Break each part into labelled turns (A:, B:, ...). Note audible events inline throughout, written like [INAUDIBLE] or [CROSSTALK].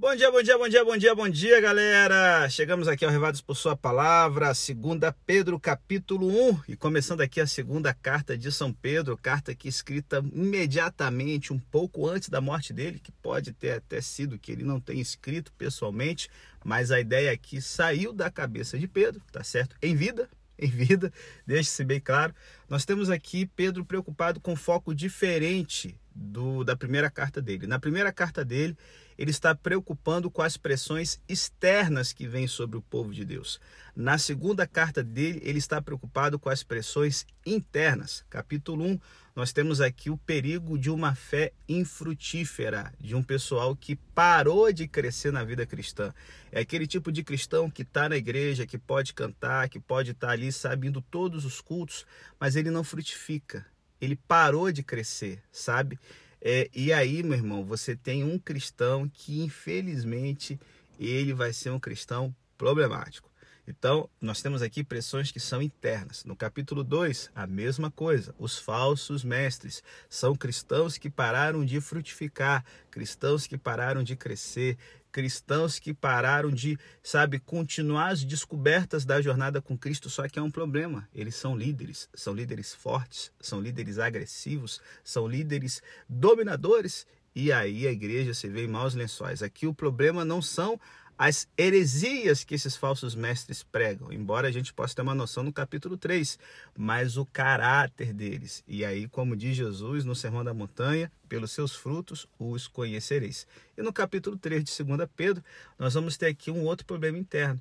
A: Bom dia, bom dia, bom dia, bom dia, bom dia, galera! Chegamos aqui ao Revados por Sua Palavra, segunda Pedro, capítulo 1, e começando aqui a segunda carta de São Pedro, carta que escrita imediatamente, um pouco antes da morte dele, que pode ter até sido que ele não tenha escrito pessoalmente, mas a ideia aqui saiu da cabeça de Pedro, tá certo? Em vida, [LAUGHS] em vida, deixe-se bem claro. Nós temos aqui Pedro preocupado com foco diferente do, da primeira carta dele. Na primeira carta dele, ele está preocupando com as pressões externas que vêm sobre o povo de Deus. Na segunda carta dele, ele está preocupado com as pressões internas. Capítulo 1, nós temos aqui o perigo de uma fé infrutífera, de um pessoal que parou de crescer na vida cristã. É aquele tipo de cristão que está na igreja, que pode cantar, que pode estar tá ali sabendo todos os cultos, mas ele não frutifica. Ele parou de crescer, sabe? É, e aí, meu irmão, você tem um cristão que, infelizmente, ele vai ser um cristão problemático. Então, nós temos aqui pressões que são internas. No capítulo 2, a mesma coisa. Os falsos mestres são cristãos que pararam de frutificar, cristãos que pararam de crescer, cristãos que pararam de, sabe, continuar as descobertas da jornada com Cristo, só que é um problema. Eles são líderes, são líderes fortes, são líderes agressivos, são líderes dominadores, e aí a igreja se vê em maus lençóis. Aqui o problema não são as heresias que esses falsos mestres pregam, embora a gente possa ter uma noção no capítulo 3, mas o caráter deles. E aí, como diz Jesus no Sermão da Montanha, pelos seus frutos os conhecereis. E no capítulo 3 de 2 Pedro, nós vamos ter aqui um outro problema interno.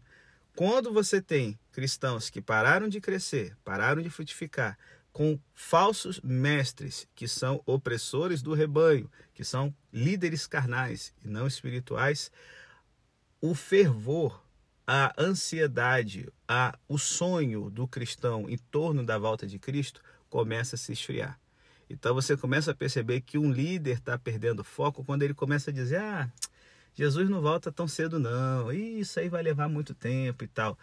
A: Quando você tem cristãos que pararam de crescer, pararam de frutificar, com falsos mestres que são opressores do rebanho, que são líderes carnais e não espirituais, o fervor, a ansiedade, a, o sonho do cristão em torno da volta de Cristo começa a se esfriar. Então você começa a perceber que um líder está perdendo foco quando ele começa a dizer: Ah, Jesus não volta tão cedo, não, isso aí vai levar muito tempo e tal.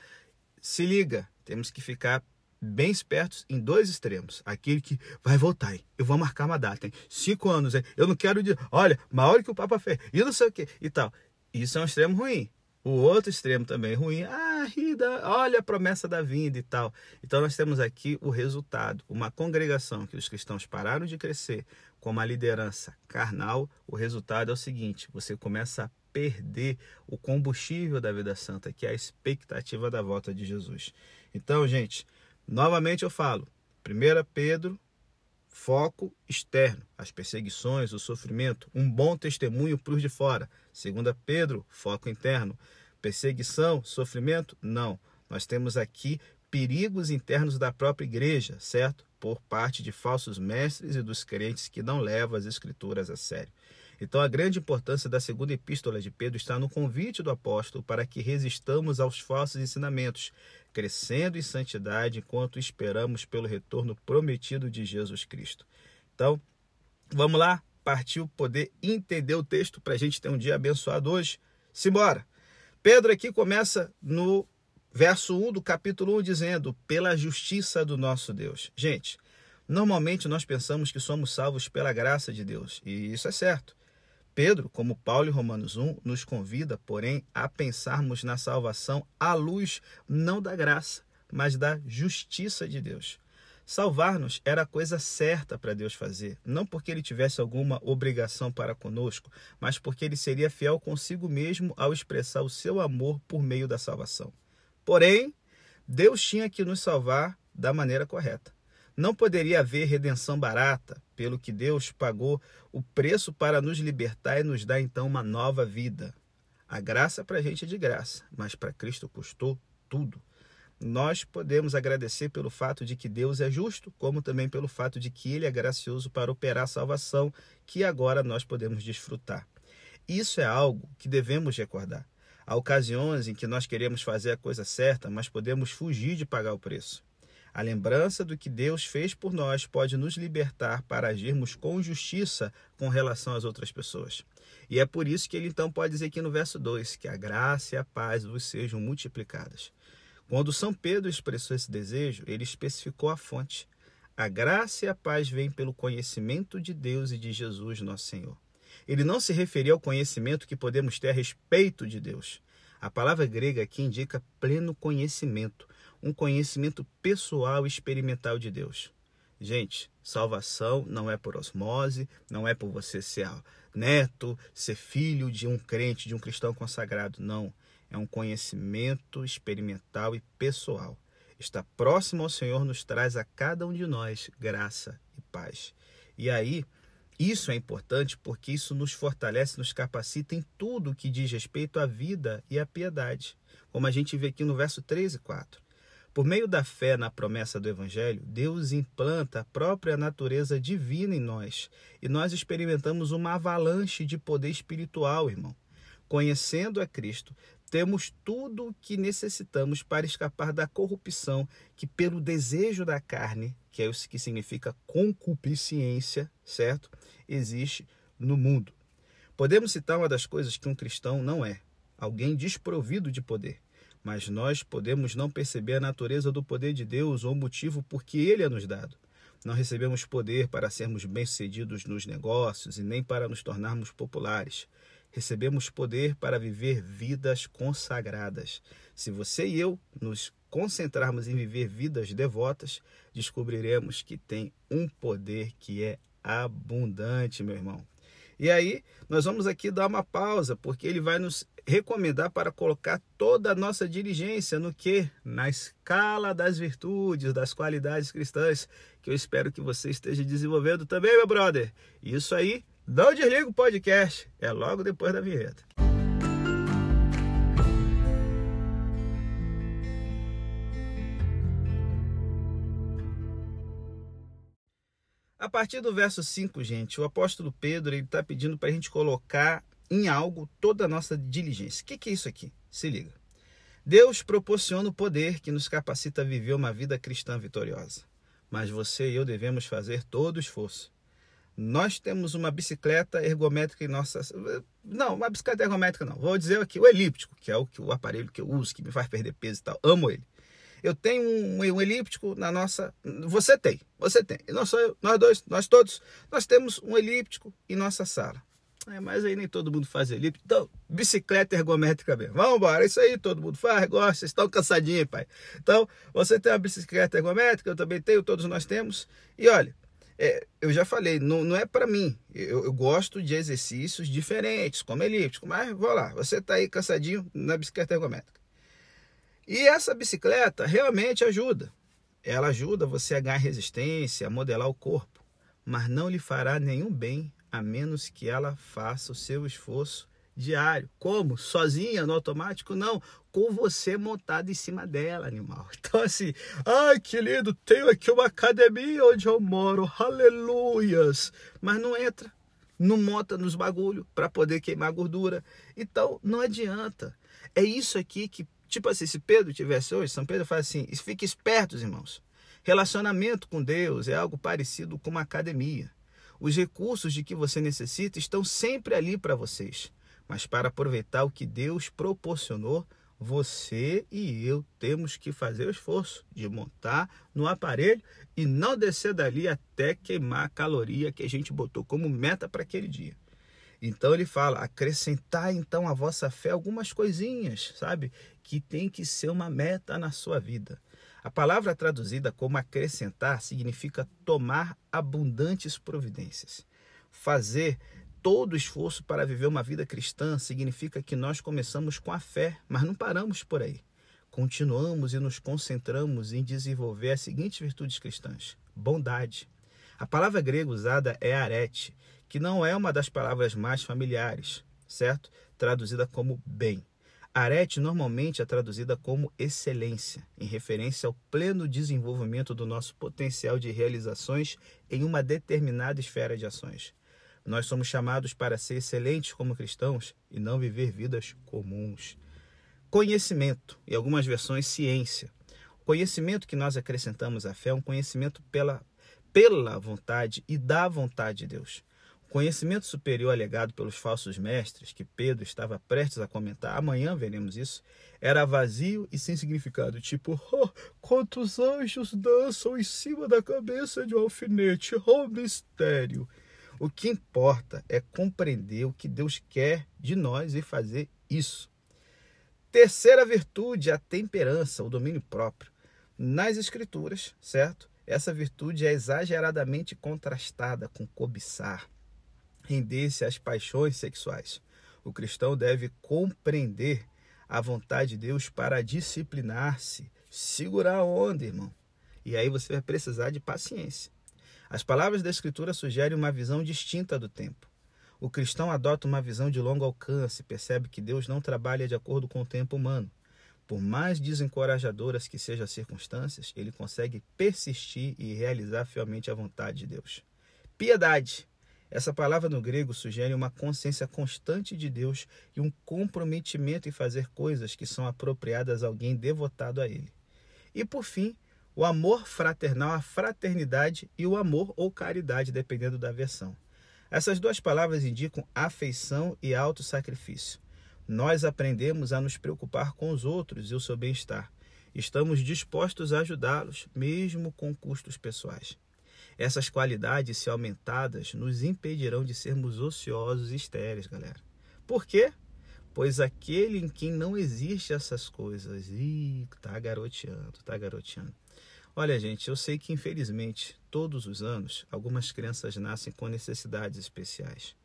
A: Se liga, temos que ficar bem espertos em dois extremos. Aquele que vai voltar, hein? eu vou marcar uma data, hein? cinco anos, hein? eu não quero dizer, olha, maior que o Papa fez, e não sei o que e tal. Isso é um extremo ruim. O outro extremo também ruim, ah, Rida, olha a promessa da vinda e tal. Então nós temos aqui o resultado, uma congregação que os cristãos pararam de crescer com uma liderança carnal. O resultado é o seguinte: você começa a perder o combustível da vida santa, que é a expectativa da volta de Jesus. Então, gente, novamente eu falo, 1 Pedro Foco externo, as perseguições, o sofrimento, um bom testemunho para os de fora. Segunda Pedro, foco interno. Perseguição, sofrimento? Não. Nós temos aqui perigos internos da própria igreja, certo? Por parte de falsos mestres e dos crentes que não levam as escrituras a sério. Então, a grande importância da segunda epístola de Pedro está no convite do apóstolo para que resistamos aos falsos ensinamentos, crescendo em santidade enquanto esperamos pelo retorno prometido de Jesus Cristo. Então, vamos lá, partiu poder entender o texto para a gente ter um dia abençoado hoje. Simbora! Pedro aqui começa no verso 1 do capítulo 1 dizendo: pela justiça do nosso Deus. Gente, normalmente nós pensamos que somos salvos pela graça de Deus, e isso é certo. Pedro, como Paulo em Romanos 1, nos convida, porém, a pensarmos na salvação à luz não da graça, mas da justiça de Deus. Salvar-nos era a coisa certa para Deus fazer, não porque ele tivesse alguma obrigação para conosco, mas porque ele seria fiel consigo mesmo ao expressar o seu amor por meio da salvação. Porém, Deus tinha que nos salvar da maneira correta. Não poderia haver redenção barata, pelo que Deus pagou o preço para nos libertar e nos dar então uma nova vida. A graça para a gente é de graça, mas para Cristo custou tudo. Nós podemos agradecer pelo fato de que Deus é justo, como também pelo fato de que Ele é gracioso para operar a salvação que agora nós podemos desfrutar. Isso é algo que devemos recordar. Há ocasiões em que nós queremos fazer a coisa certa, mas podemos fugir de pagar o preço. A lembrança do que Deus fez por nós pode nos libertar para agirmos com justiça com relação às outras pessoas. E é por isso que ele então pode dizer aqui no verso 2 que a graça e a paz vos sejam multiplicadas. Quando São Pedro expressou esse desejo, ele especificou a fonte. A graça e a paz vêm pelo conhecimento de Deus e de Jesus, nosso Senhor. Ele não se referia ao conhecimento que podemos ter a respeito de Deus. A palavra grega aqui indica pleno conhecimento, um conhecimento pessoal e experimental de Deus. Gente, salvação não é por osmose, não é por você ser neto, ser filho de um crente, de um cristão consagrado. Não. É um conhecimento experimental e pessoal. Estar próximo ao Senhor nos traz a cada um de nós graça e paz. E aí, isso é importante porque isso nos fortalece, nos capacita em tudo que diz respeito à vida e à piedade, como a gente vê aqui no verso 3 e 4. Por meio da fé na promessa do Evangelho, Deus implanta a própria natureza divina em nós e nós experimentamos uma avalanche de poder espiritual, irmão. Conhecendo a Cristo, temos tudo o que necessitamos para escapar da corrupção que, pelo desejo da carne, que é isso que significa concupiscência, certo? Existe no mundo. Podemos citar uma das coisas que um cristão não é: alguém desprovido de poder mas nós podemos não perceber a natureza do poder de Deus ou o motivo por que ele é nos dado. Não recebemos poder para sermos bem-sucedidos nos negócios e nem para nos tornarmos populares. Recebemos poder para viver vidas consagradas. Se você e eu nos concentrarmos em viver vidas devotas, descobriremos que tem um poder que é abundante, meu irmão. E aí, nós vamos aqui dar uma pausa, porque ele vai nos recomendar para colocar toda a nossa diligência no que? Na escala das virtudes, das qualidades cristãs, que eu espero que você esteja desenvolvendo também, meu brother. Isso aí, não desliga o podcast, é logo depois da vinheta. A partir do verso 5, gente, o apóstolo Pedro está pedindo para a gente colocar em algo toda a nossa diligência. O que, que é isso aqui? Se liga. Deus proporciona o poder que nos capacita a viver uma vida cristã vitoriosa. Mas você e eu devemos fazer todo o esforço. Nós temos uma bicicleta ergométrica em nossa. Não, uma bicicleta ergométrica não. Vou dizer aqui o elíptico, que é o, que, o aparelho que eu uso, que me faz perder peso e tal. Amo ele. Eu tenho um, um elíptico na nossa. Você tem, você tem. E nós, nós dois, nós todos, nós temos um elíptico em nossa sala. É, mas aí nem todo mundo faz elíptico. Então, bicicleta ergométrica mesmo. Vamos embora, isso aí todo mundo faz, gosta, vocês estão cansadinhos, pai. Então, você tem uma bicicleta ergométrica, eu também tenho, todos nós temos. E olha, é, eu já falei, não, não é para mim. Eu, eu, gosto de exercícios diferentes, como elíptico, mas vou lá, você está aí cansadinho na bicicleta ergométrica. E essa bicicleta realmente ajuda. Ela ajuda você a ganhar resistência, a modelar o corpo, mas não lhe fará nenhum bem a menos que ela faça o seu esforço diário. Como? Sozinha, no automático? Não. Com você montado em cima dela, animal. [LAUGHS] Então, assim, ai que lindo, tenho aqui uma academia onde eu moro, aleluias. Mas não entra, não monta nos bagulho para poder queimar gordura. Então, não adianta. É isso aqui que Tipo assim, se Pedro tivesse hoje, São Pedro fala assim: fique espertos, irmãos. Relacionamento com Deus é algo parecido com uma academia. Os recursos de que você necessita estão sempre ali para vocês. Mas para aproveitar o que Deus proporcionou, você e eu temos que fazer o esforço de montar no aparelho e não descer dali até queimar a caloria que a gente botou como meta para aquele dia. Então ele fala: acrescentar então a vossa fé algumas coisinhas, sabe? Que tem que ser uma meta na sua vida. A palavra traduzida como acrescentar significa tomar abundantes providências. Fazer todo o esforço para viver uma vida cristã significa que nós começamos com a fé, mas não paramos por aí. Continuamos e nos concentramos em desenvolver as seguintes virtudes cristãs: bondade. A palavra grega usada é arete, que não é uma das palavras mais familiares, certo? Traduzida como bem. Arete normalmente é traduzida como excelência, em referência ao pleno desenvolvimento do nosso potencial de realizações em uma determinada esfera de ações. Nós somos chamados para ser excelentes como cristãos e não viver vidas comuns. Conhecimento, e algumas versões ciência. O conhecimento que nós acrescentamos à fé é um conhecimento pela, pela vontade e da vontade de Deus conhecimento superior alegado pelos falsos mestres, que Pedro estava prestes a comentar, amanhã veremos isso, era vazio e sem significado, tipo, oh, quantos anjos dançam em cima da cabeça de um alfinete, oh mistério. O que importa é compreender o que Deus quer de nós e fazer isso. Terceira virtude, a temperança, o domínio próprio. Nas Escrituras, certo? Essa virtude é exageradamente contrastada com cobiçar, render-se às paixões sexuais. O cristão deve compreender a vontade de Deus para disciplinar-se, segurar a onda, irmão. E aí você vai precisar de paciência. As palavras da Escritura sugerem uma visão distinta do tempo. O cristão adota uma visão de longo alcance, percebe que Deus não trabalha de acordo com o tempo humano. Por mais desencorajadoras que sejam as circunstâncias, ele consegue persistir e realizar fielmente a vontade de Deus. Piedade. Essa palavra no grego sugere uma consciência constante de Deus e um comprometimento em fazer coisas que são apropriadas a alguém devotado a Ele. E por fim, o amor fraternal, a fraternidade e o amor ou caridade, dependendo da versão. Essas duas palavras indicam afeição e autossacrifício. Nós aprendemos a nos preocupar com os outros e o seu bem-estar. Estamos dispostos a ajudá-los, mesmo com custos pessoais. Essas qualidades, se aumentadas, nos impedirão de sermos ociosos e estéreis, galera. Por quê? Pois aquele em quem não existe essas coisas, ih, tá garoteando, tá garoteando. Olha, gente, eu sei que infelizmente todos os anos algumas crianças nascem com necessidades especiais.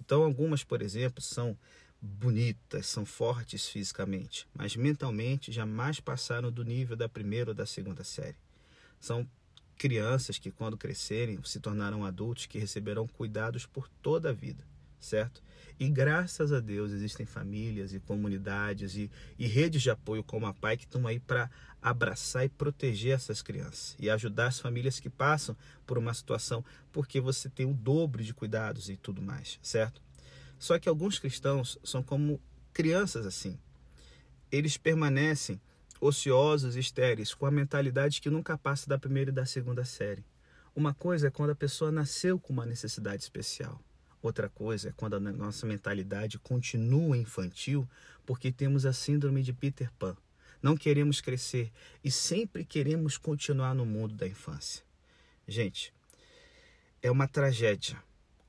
A: Então, algumas, por exemplo, são bonitas, são fortes fisicamente, mas mentalmente jamais passaram do nível da primeira ou da segunda série. São crianças que, quando crescerem, se tornarão adultos que receberão cuidados por toda a vida, certo? E graças a Deus existem famílias e comunidades e, e redes de apoio como a PAI que estão aí para abraçar e proteger essas crianças e ajudar as famílias que passam por uma situação porque você tem o dobro de cuidados e tudo mais, certo? Só que alguns cristãos são como crianças assim. Eles permanecem ociosos e estéreis com a mentalidade que nunca passa da primeira e da segunda série. Uma coisa é quando a pessoa nasceu com uma necessidade especial. Outra coisa é quando a nossa mentalidade continua infantil porque temos a síndrome de Peter Pan. Não queremos crescer e sempre queremos continuar no mundo da infância. Gente, é uma tragédia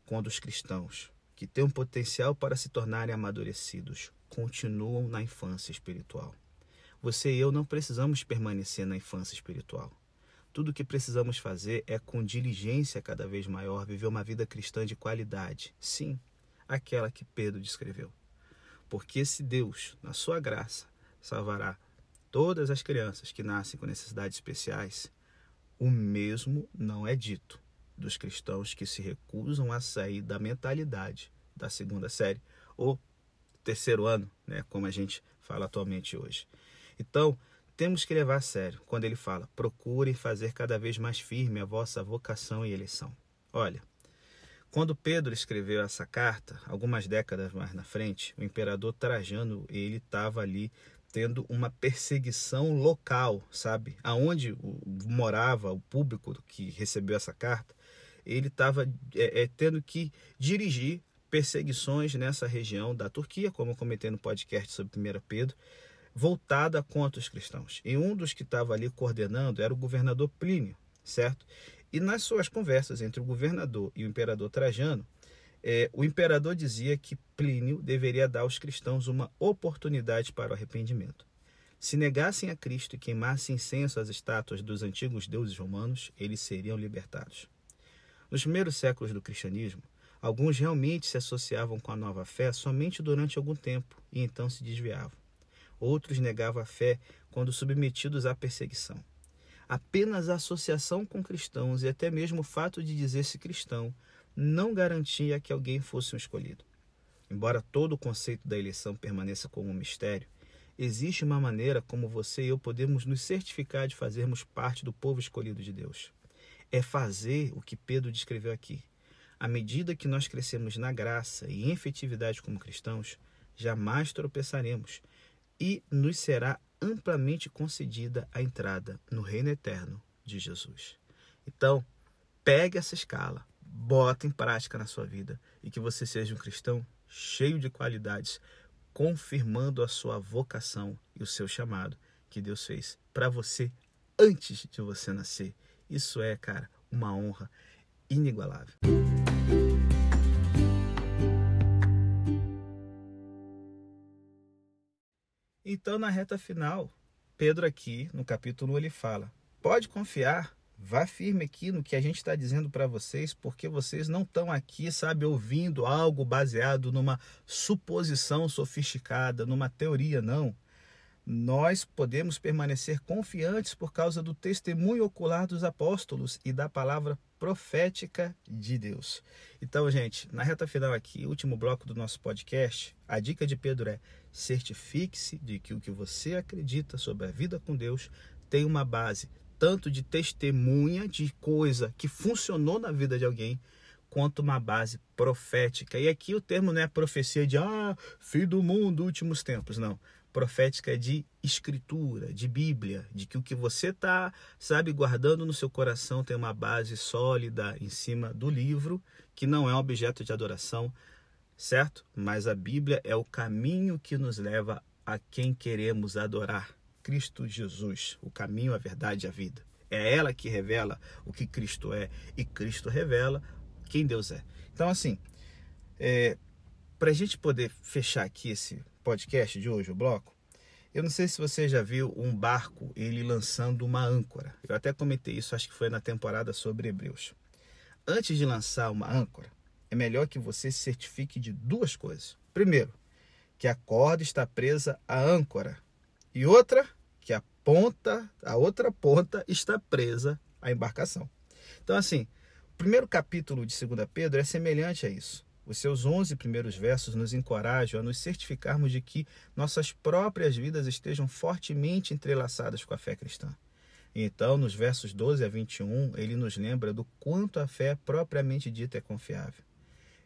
A: quando os cristãos, que têm um potencial para se tornarem amadurecidos, continuam na infância espiritual. Você e eu não precisamos permanecer na infância espiritual. Tudo o que precisamos fazer é, com diligência cada vez maior, viver uma vida cristã de qualidade. Sim, aquela que Pedro descreveu. Porque se Deus, na sua graça, salvará todas as crianças que nascem com necessidades especiais, o mesmo não é dito dos cristãos que se recusam a sair da mentalidade da segunda série ou terceiro ano, né, como a gente fala atualmente hoje. Então, temos que levar a sério quando ele fala: procurem fazer cada vez mais firme a vossa vocação e eleição. Olha, quando Pedro escreveu essa carta, algumas décadas mais na frente, o imperador Trajano ele estava ali tendo uma perseguição local, sabe? Aonde morava o público que recebeu essa carta, ele estava é, é, tendo que dirigir perseguições nessa região da Turquia, como eu comentei no podcast sobre 1 Pedro, voltada contra os cristãos. E um dos que estava ali coordenando era o governador Plínio, certo? E nas suas conversas entre o governador e o imperador Trajano, é, o imperador dizia que Plínio deveria dar aos cristãos uma oportunidade para o arrependimento. Se negassem a Cristo e queimassem incenso às estátuas dos antigos deuses romanos, eles seriam libertados. Nos primeiros séculos do cristianismo, alguns realmente se associavam com a nova fé somente durante algum tempo e então se desviavam. Outros negavam a fé quando submetidos à perseguição. Apenas a associação com cristãos e até mesmo o fato de dizer-se cristão não garantia que alguém fosse um escolhido. Embora todo o conceito da eleição permaneça como um mistério, existe uma maneira como você e eu podemos nos certificar de fazermos parte do povo escolhido de Deus. É fazer o que Pedro descreveu aqui. À medida que nós crescemos na graça e em efetividade como cristãos, jamais tropeçaremos e nos será amplamente concedida a entrada no reino eterno de Jesus. Então, pegue essa escala, bota em prática na sua vida e que você seja um cristão cheio de qualidades, confirmando a sua vocação e o seu chamado que Deus fez para você antes de você nascer. Isso é, cara, uma honra inigualável. Então, na reta final, Pedro aqui, no capítulo 1, ele fala: pode confiar, vá firme aqui no que a gente está dizendo para vocês, porque vocês não estão aqui, sabe, ouvindo algo baseado numa suposição sofisticada, numa teoria, não nós podemos permanecer confiantes por causa do testemunho ocular dos apóstolos e da palavra profética de Deus. Então, gente, na reta final aqui, último bloco do nosso podcast, a dica de Pedro é: certifique-se de que o que você acredita sobre a vida com Deus tem uma base tanto de testemunha de coisa que funcionou na vida de alguém, quanto uma base profética. E aqui o termo não é profecia de ah, fim do mundo, últimos tempos, não profética de escritura, de Bíblia, de que o que você está, sabe, guardando no seu coração tem uma base sólida em cima do livro, que não é um objeto de adoração, certo? Mas a Bíblia é o caminho que nos leva a quem queremos adorar, Cristo Jesus, o caminho, a verdade e a vida. É ela que revela o que Cristo é e Cristo revela quem Deus é. Então, assim, é, para a gente poder fechar aqui esse podcast de hoje, o bloco, eu não sei se você já viu um barco ele lançando uma âncora. Eu até comentei isso, acho que foi na temporada sobre Hebreus. Antes de lançar uma âncora, é melhor que você se certifique de duas coisas. Primeiro, que a corda está presa à âncora. E outra, que a ponta, a outra ponta está presa à embarcação. Então, assim, o primeiro capítulo de 2 Pedro é semelhante a isso. Os seus 11 primeiros versos nos encorajam a nos certificarmos de que nossas próprias vidas estejam fortemente entrelaçadas com a fé cristã. Então, nos versos 12 a 21, ele nos lembra do quanto a fé propriamente dita é confiável.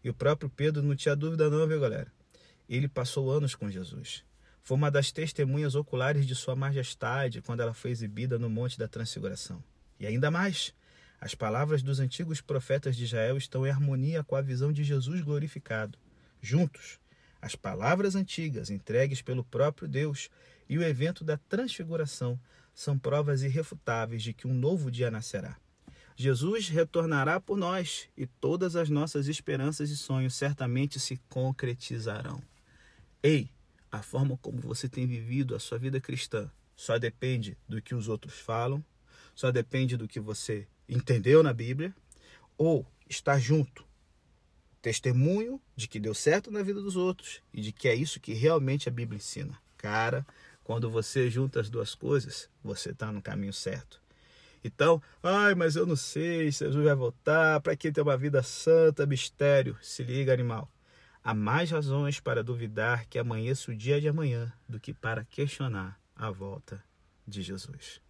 A: E o próprio Pedro não tinha dúvida não, viu, galera? Ele passou anos com Jesus. Foi uma das testemunhas oculares de sua majestade quando ela foi exibida no Monte da Transfiguração. E ainda mais, as palavras dos antigos profetas de Israel estão em harmonia com a visão de Jesus glorificado. Juntos, as palavras antigas entregues pelo próprio Deus e o evento da transfiguração são provas irrefutáveis de que um novo dia nascerá. Jesus retornará por nós e todas as nossas esperanças e sonhos certamente se concretizarão. Ei, a forma como você tem vivido a sua vida cristã só depende do que os outros falam, só depende do que você entendeu na Bíblia, ou está junto, testemunho de que deu certo na vida dos outros e de que é isso que realmente a Bíblia ensina. Cara, quando você junta as duas coisas, você está no caminho certo. Então, ai, mas eu não sei se Jesus vai voltar, para quem tem uma vida santa, mistério. Se liga, animal. Há mais razões para duvidar que amanheça o dia de amanhã do que para questionar a volta de Jesus.